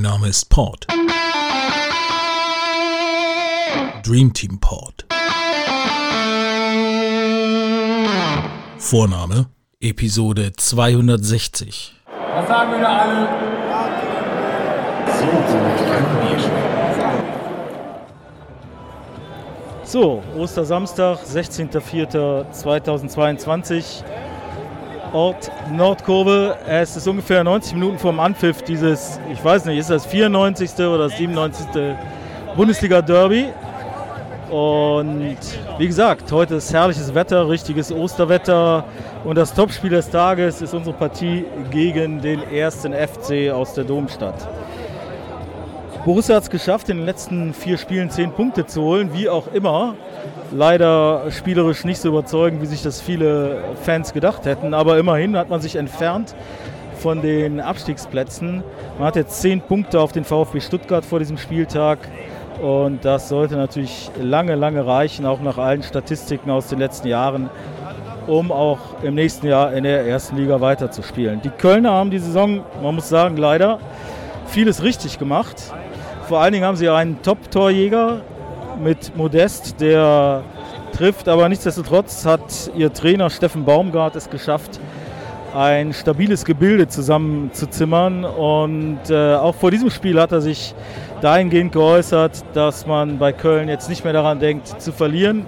Mein Name ist Port. Dream Team Port. Vorname Episode 260. Was sagen wir da alle? So, Ostersamstag, 16.04.2022. Ort Nordkurve. Es ist ungefähr 90 Minuten vorm Anpfiff dieses, ich weiß nicht, ist das 94. oder 97. Bundesliga-Derby. Und wie gesagt, heute ist herrliches Wetter, richtiges Osterwetter. Und das Topspiel des Tages ist unsere Partie gegen den ersten FC aus der Domstadt. Borussia hat es geschafft, in den letzten vier Spielen zehn Punkte zu holen, wie auch immer. Leider spielerisch nicht so überzeugend, wie sich das viele Fans gedacht hätten. Aber immerhin hat man sich entfernt von den Abstiegsplätzen. Man hat jetzt zehn Punkte auf den VfB Stuttgart vor diesem Spieltag. Und das sollte natürlich lange, lange reichen, auch nach allen Statistiken aus den letzten Jahren, um auch im nächsten Jahr in der ersten Liga weiterzuspielen. Die Kölner haben die Saison, man muss sagen, leider vieles richtig gemacht. Vor allen Dingen haben sie einen Top-Torjäger mit Modest, der trifft, aber nichtsdestotrotz hat ihr Trainer Steffen Baumgart es geschafft, ein stabiles Gebilde zusammenzuzimmern. Und äh, auch vor diesem Spiel hat er sich dahingehend geäußert, dass man bei Köln jetzt nicht mehr daran denkt, zu verlieren,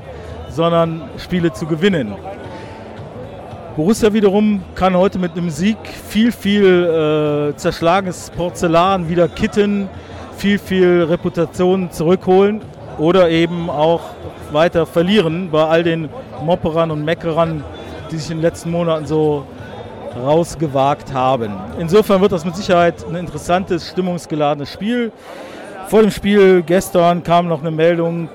sondern Spiele zu gewinnen. Borussia wiederum kann heute mit einem Sieg viel, viel äh, zerschlagenes Porzellan wieder kitten, viel, viel Reputation zurückholen oder eben auch weiter verlieren bei all den Mopperern und Meckerern, die sich in den letzten Monaten so rausgewagt haben. Insofern wird das mit Sicherheit ein interessantes, stimmungsgeladenes Spiel. Vor dem Spiel gestern kam noch eine Meldung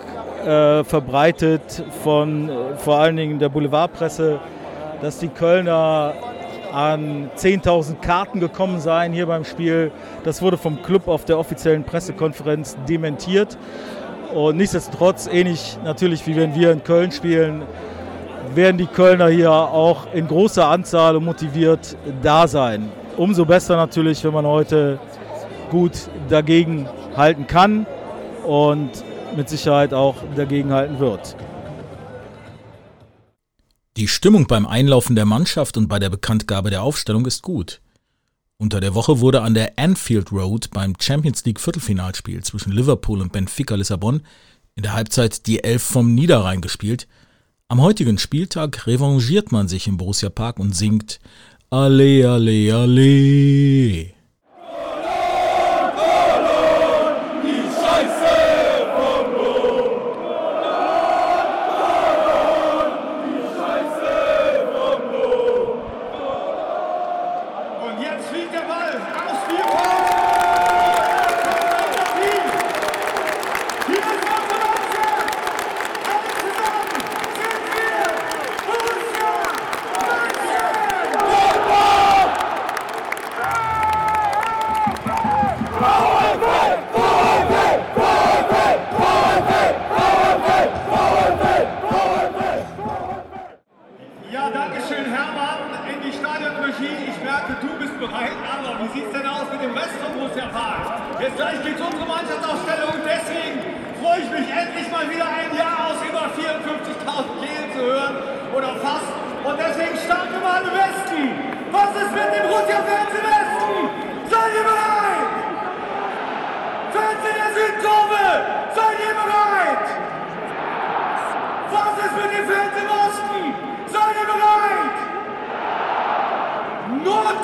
äh, verbreitet von äh, vor allen Dingen der Boulevardpresse, dass die Kölner an 10.000 Karten gekommen seien hier beim Spiel. Das wurde vom Club auf der offiziellen Pressekonferenz dementiert. Und nichtsdestotrotz, ähnlich natürlich wie wenn wir in Köln spielen, werden die Kölner hier auch in großer Anzahl und motiviert da sein. Umso besser natürlich, wenn man heute gut dagegen halten kann und mit Sicherheit auch dagegen halten wird. Die Stimmung beim Einlaufen der Mannschaft und bei der Bekanntgabe der Aufstellung ist gut. Unter der Woche wurde an der Anfield Road beim Champions League Viertelfinalspiel zwischen Liverpool und Benfica Lissabon in der Halbzeit die Elf vom Niederrhein gespielt. Am heutigen Spieltag revanchiert man sich im Borussia Park und singt Alle, alle, alle.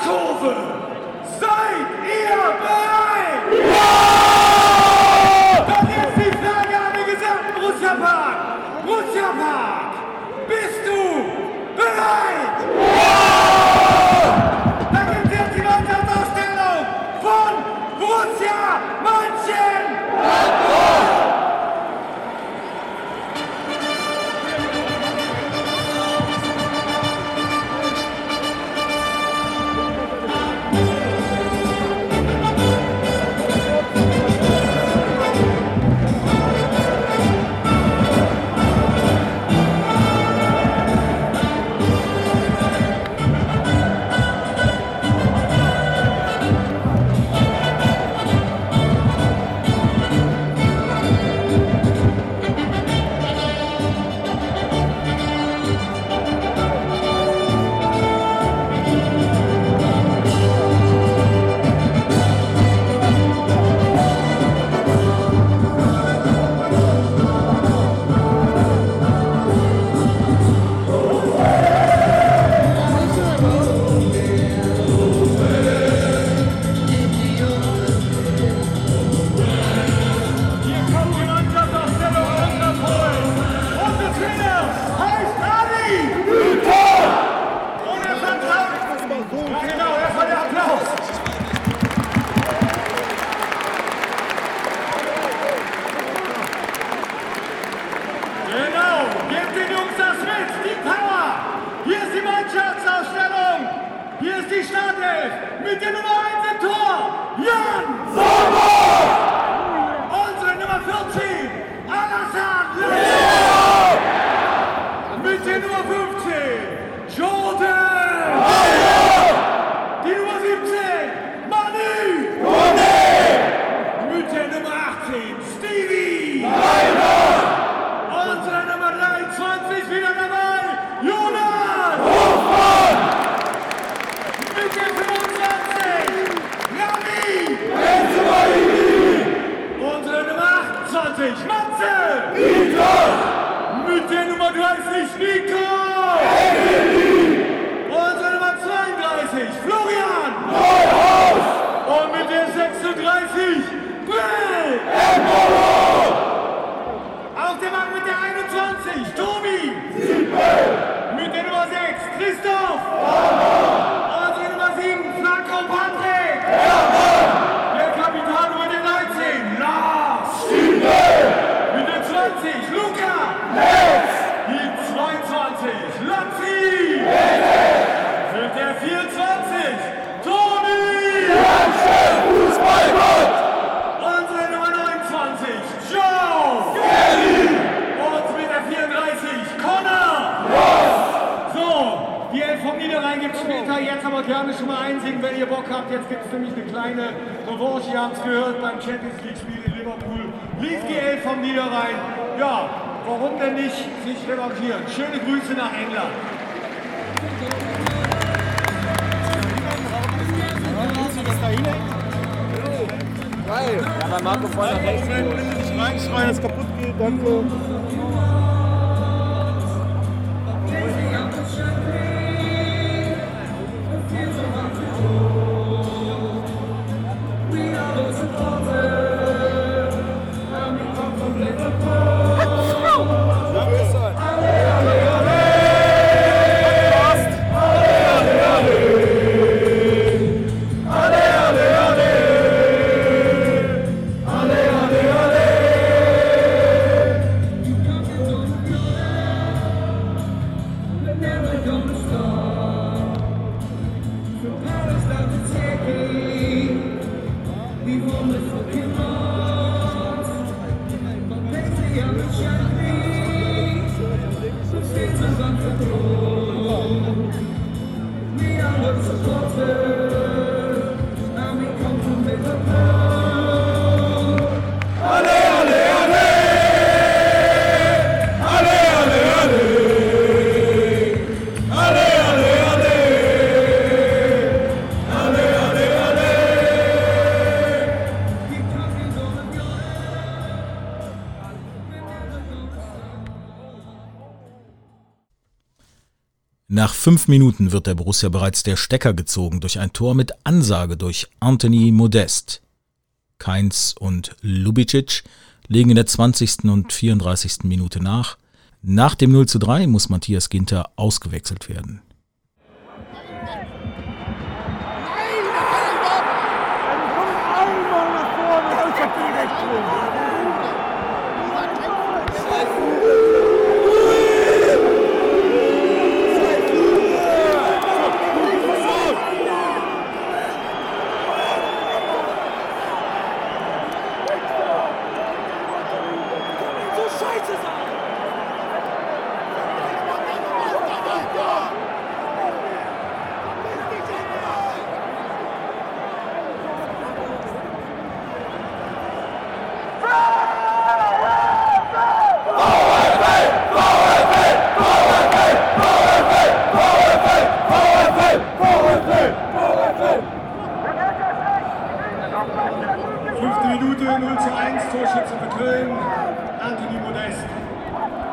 Corvin! George, ihr habt es gehört beim Champions League-Spiel in Liverpool. Lief die Elf vom Niederrhein. Ja, warum denn nicht sich revanchieren? Schöne Grüße nach England. Geil. Ja, bei Marco rechts. Moment, bitte nicht reinschreien, es kaputt geht. Danke. What's the Nach fünf Minuten wird der Borussia bereits der Stecker gezogen durch ein Tor mit Ansage durch Anthony Modest. Keins und Lubicic legen in der 20. und 34. Minute nach. Nach dem 0 zu 3 muss Matthias Ginter ausgewechselt werden. Fünfte Minute, 0 zu 1, Torschütze für Köln, Anthony Modest.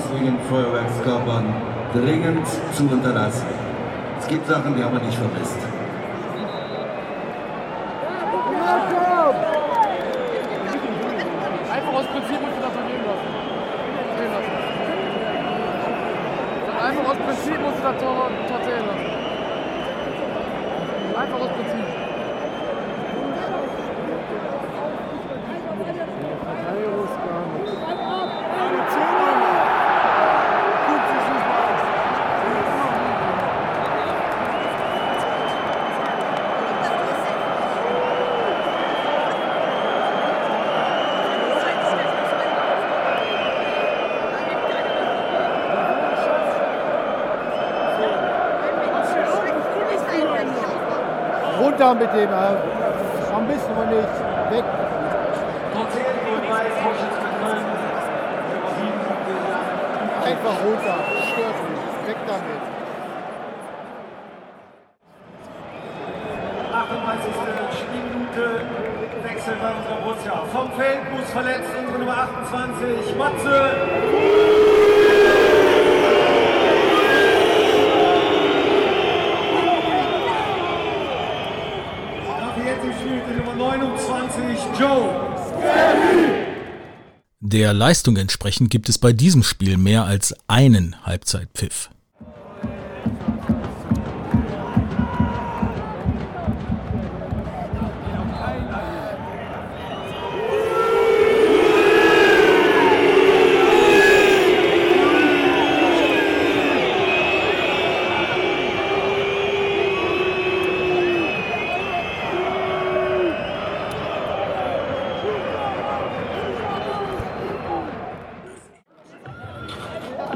Sonstigen Feuerwerkskörpern dringend zu unterlassen. Es gibt Sachen, die haben wir nicht vermisst. Einfach aus Prinzip musst du das stehen lassen. Einfach aus Prinzip musst du das Tor, lassen. Einfach aus Prinzip. Runter mit dem, äh, am besten aber nicht. Weg. Einfach runter. Stört mich. Weg damit. 38. Spielminute Wechsel bei unserer Borussia. Vom Feld, Fuß verletzt, unsere Nummer 28, Matze. 21 Joe. Der Leistung entsprechend gibt es bei diesem Spiel mehr als einen Halbzeitpfiff.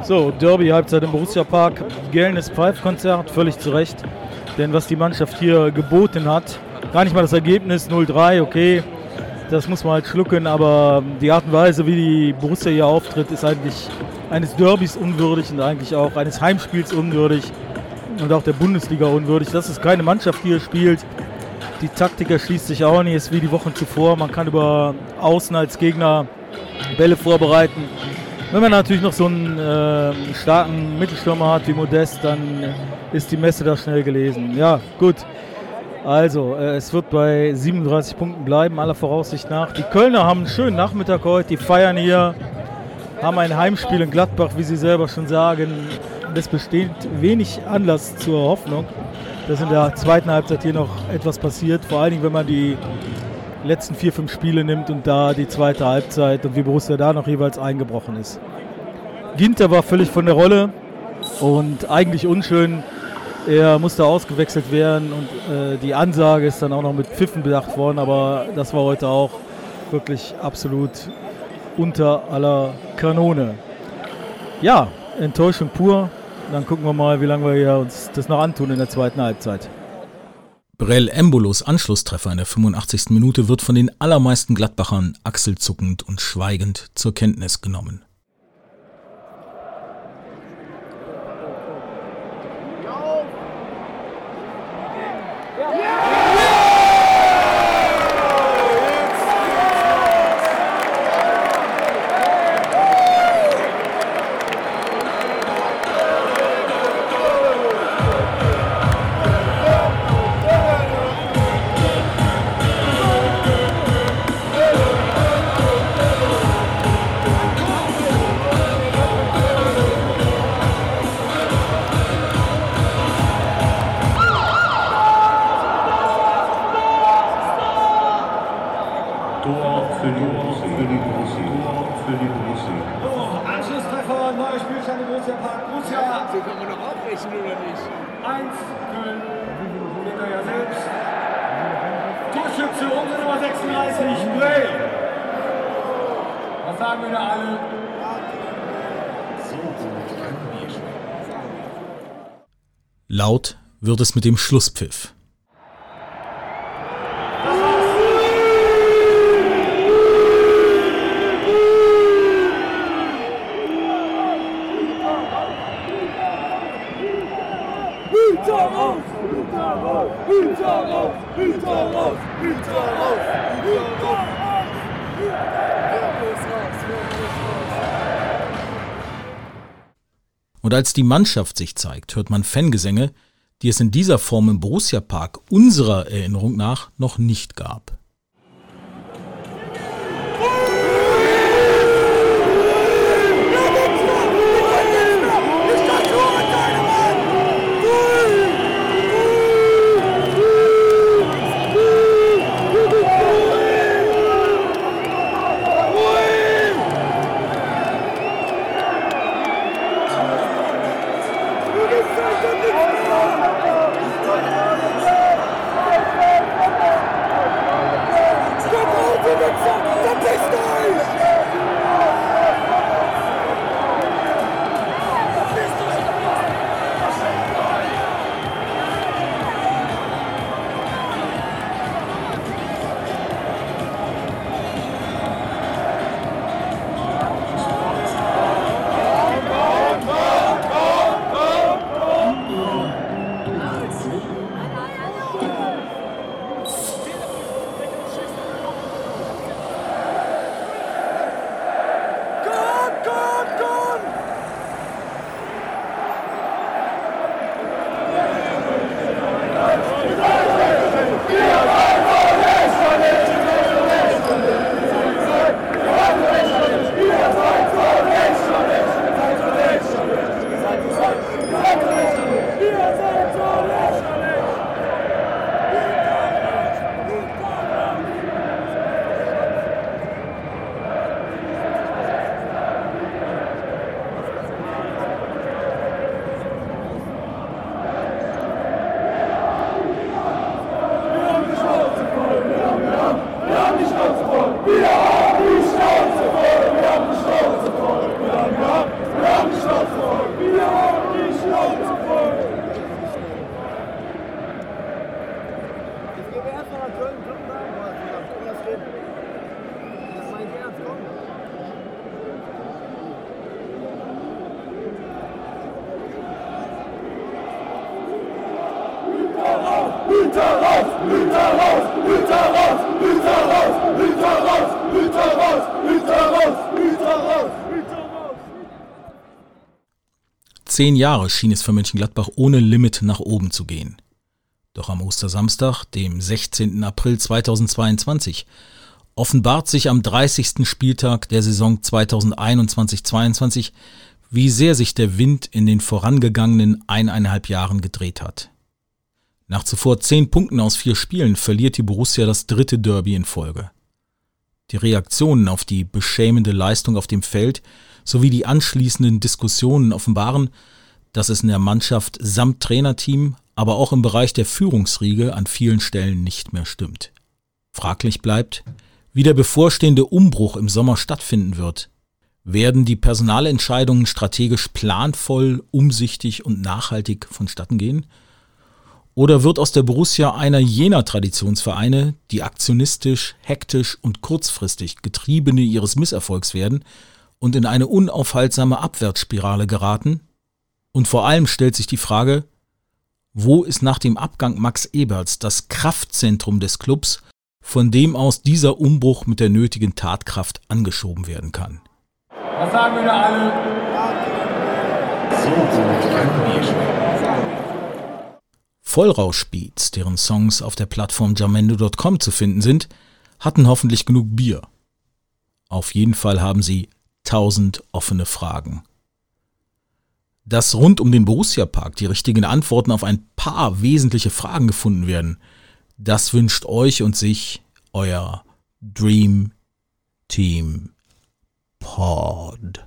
So, Derby, Halbzeit im Borussia Park. Gelnes Pfeifkonzert, völlig zu Recht. Denn was die Mannschaft hier geboten hat, gar nicht mal das Ergebnis 0-3, okay, das muss man halt schlucken, aber die Art und Weise, wie die Borussia hier auftritt, ist eigentlich eines Derbys unwürdig und eigentlich auch eines Heimspiels unwürdig und auch der Bundesliga unwürdig. Das ist keine Mannschaft, die hier spielt. Die Taktik erschließt sich auch nicht, ist wie die Wochen zuvor. Man kann über Außen als Gegner Bälle vorbereiten. Wenn man natürlich noch so einen äh, starken Mittelstürmer hat wie Modest, dann ist die Messe da schnell gelesen. Ja, gut. Also, äh, es wird bei 37 Punkten bleiben, aller Voraussicht nach. Die Kölner haben einen schönen Nachmittag heute, die feiern hier, haben ein Heimspiel in Gladbach, wie sie selber schon sagen. Es besteht wenig Anlass zur Hoffnung, dass in der zweiten Halbzeit hier noch etwas passiert. Vor allen Dingen, wenn man die letzten vier, fünf Spiele nimmt und da die zweite Halbzeit und wie Borussia da noch jeweils eingebrochen ist. Ginter war völlig von der Rolle und eigentlich unschön. Er musste ausgewechselt werden und äh, die Ansage ist dann auch noch mit Pfiffen bedacht worden, aber das war heute auch wirklich absolut unter aller Kanone. Ja, Enttäuschung pur. Dann gucken wir mal, wie lange wir uns das noch antun in der zweiten Halbzeit. Brell Embolos Anschlusstreffer in der 85. Minute wird von den allermeisten Gladbachern achselzuckend und schweigend zur Kenntnis genommen. Neuer Spielstand im Borussia Park. Borussia So kann man doch abrechnen, oder nicht? 1, Köln, seht ihr ja selbst. Torschütze, unsere Nummer 36, Brell. Was sagen wir da alle? Laut wird es mit dem Schlusspfiff. Oder als die Mannschaft sich zeigt, hört man Fangesänge, die es in dieser Form im Borussia Park unserer Erinnerung nach noch nicht gab. Zehn Jahre schien es für Mönchengladbach ohne Limit nach oben zu gehen. Doch am Ostersamstag, dem 16. April 2022, offenbart sich am 30. Spieltag der Saison 2021-22, wie sehr sich der Wind in den vorangegangenen eineinhalb Jahren gedreht hat. Nach zuvor zehn Punkten aus vier Spielen verliert die Borussia das dritte Derby in Folge. Die Reaktionen auf die beschämende Leistung auf dem Feld sowie die anschließenden Diskussionen offenbaren, dass es in der Mannschaft samt Trainerteam, aber auch im Bereich der Führungsriege an vielen Stellen nicht mehr stimmt. Fraglich bleibt, wie der bevorstehende Umbruch im Sommer stattfinden wird. Werden die Personalentscheidungen strategisch planvoll, umsichtig und nachhaltig vonstatten gehen? Oder wird aus der Borussia einer jener Traditionsvereine, die aktionistisch, hektisch und kurzfristig Getriebene ihres Misserfolgs werden und in eine unaufhaltsame Abwärtsspirale geraten? Und vor allem stellt sich die Frage, wo ist nach dem Abgang Max Eberts das Kraftzentrum des Clubs, von dem aus dieser Umbruch mit der nötigen Tatkraft angeschoben werden kann? Was sagen wir da alle? Vollrauschbeats, deren Songs auf der Plattform jamendo.com zu finden sind, hatten hoffentlich genug Bier. Auf jeden Fall haben sie tausend offene Fragen. Dass rund um den Borussia Park die richtigen Antworten auf ein paar wesentliche Fragen gefunden werden, das wünscht euch und sich euer Dream Team Pod.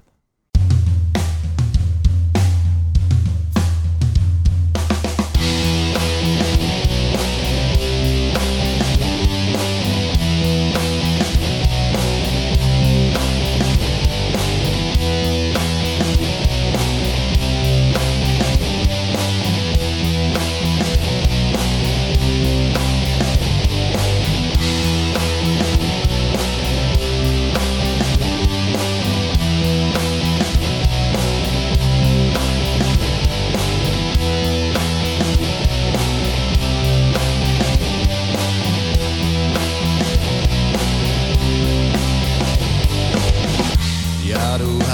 Ja,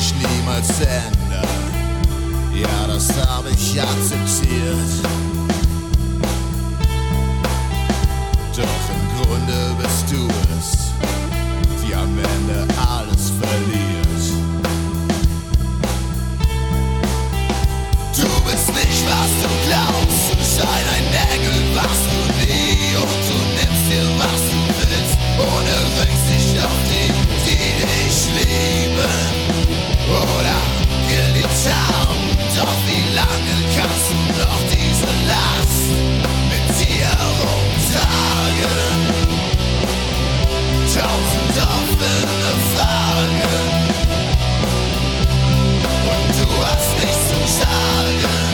sich niemals ändern. Ja, das habe ich akzeptiert. Doch im Grunde bist du es, die am Ende alles verliert. Du bist nicht, was du glaubst, du Schein ein Engel, was du oder in die Town. Doch wie lange kannst du diese Last mit dir rumtragen? Tausend offene Fragen und du hast nichts zu sagen.